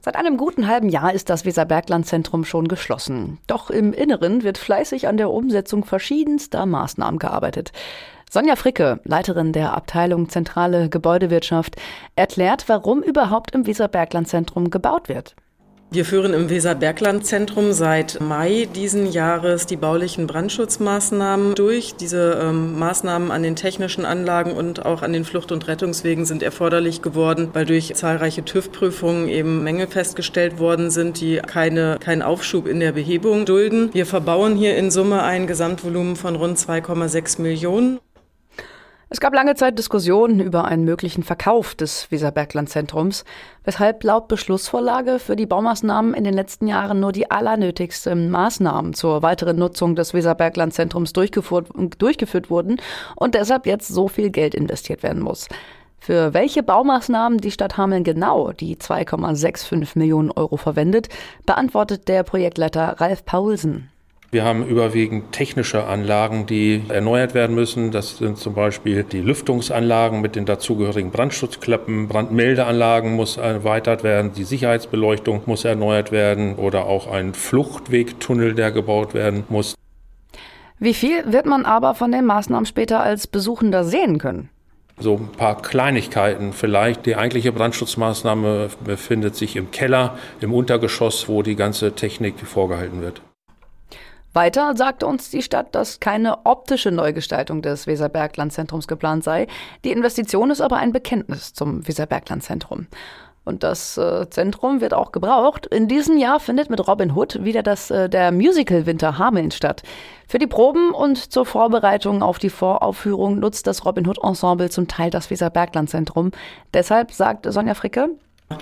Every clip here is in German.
Seit einem guten halben Jahr ist das Weserbergland-Zentrum schon geschlossen. Doch im Inneren wird fleißig an der Umsetzung verschiedenster Maßnahmen gearbeitet. Sonja Fricke, Leiterin der Abteilung Zentrale Gebäudewirtschaft, erklärt, warum überhaupt im Weserbergland-Zentrum gebaut wird. Wir führen im Weserbergland-Zentrum seit Mai diesen Jahres die baulichen Brandschutzmaßnahmen durch. Diese ähm, Maßnahmen an den technischen Anlagen und auch an den Flucht- und Rettungswegen sind erforderlich geworden, weil durch zahlreiche TÜV-Prüfungen eben Mängel festgestellt worden sind, die keine, keinen Aufschub in der Behebung dulden. Wir verbauen hier in Summe ein Gesamtvolumen von rund 2,6 Millionen. Es gab lange Zeit Diskussionen über einen möglichen Verkauf des Weserbergland-Zentrums, weshalb laut Beschlussvorlage für die Baumaßnahmen in den letzten Jahren nur die allernötigsten Maßnahmen zur weiteren Nutzung des Weserbergland-Zentrums durchgeführt, durchgeführt wurden und deshalb jetzt so viel Geld investiert werden muss. Für welche Baumaßnahmen die Stadt Hameln genau die 2,65 Millionen Euro verwendet, beantwortet der Projektleiter Ralf Paulsen. Wir haben überwiegend technische Anlagen, die erneuert werden müssen. Das sind zum Beispiel die Lüftungsanlagen mit den dazugehörigen Brandschutzklappen. Brandmeldeanlagen muss erweitert werden. Die Sicherheitsbeleuchtung muss erneuert werden oder auch ein Fluchtwegtunnel, der gebaut werden muss. Wie viel wird man aber von den Maßnahmen später als Besuchender sehen können? So ein paar Kleinigkeiten vielleicht. Die eigentliche Brandschutzmaßnahme befindet sich im Keller, im Untergeschoss, wo die ganze Technik vorgehalten wird. Weiter sagte uns die Stadt, dass keine optische Neugestaltung des Weserberglandzentrums geplant sei. Die Investition ist aber ein Bekenntnis zum Weserberglandzentrum. Und das äh, Zentrum wird auch gebraucht. In diesem Jahr findet mit Robin Hood wieder das, äh, der Musical Winter Hameln statt. Für die Proben und zur Vorbereitung auf die Voraufführung nutzt das Robin Hood Ensemble zum Teil das Weserberglandzentrum. Deshalb sagt Sonja Fricke,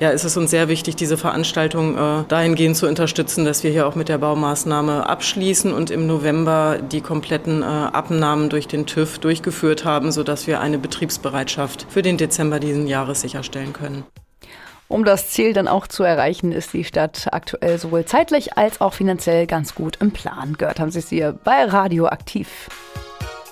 ja, es ist uns sehr wichtig, diese Veranstaltung äh, dahingehend zu unterstützen, dass wir hier auch mit der Baumaßnahme abschließen und im November die kompletten äh, Abnahmen durch den TÜV durchgeführt haben, sodass wir eine Betriebsbereitschaft für den Dezember diesen Jahres sicherstellen können. Um das Ziel dann auch zu erreichen, ist die Stadt aktuell sowohl zeitlich als auch finanziell ganz gut im Plan. Gehört haben Sie es hier bei Radio aktiv.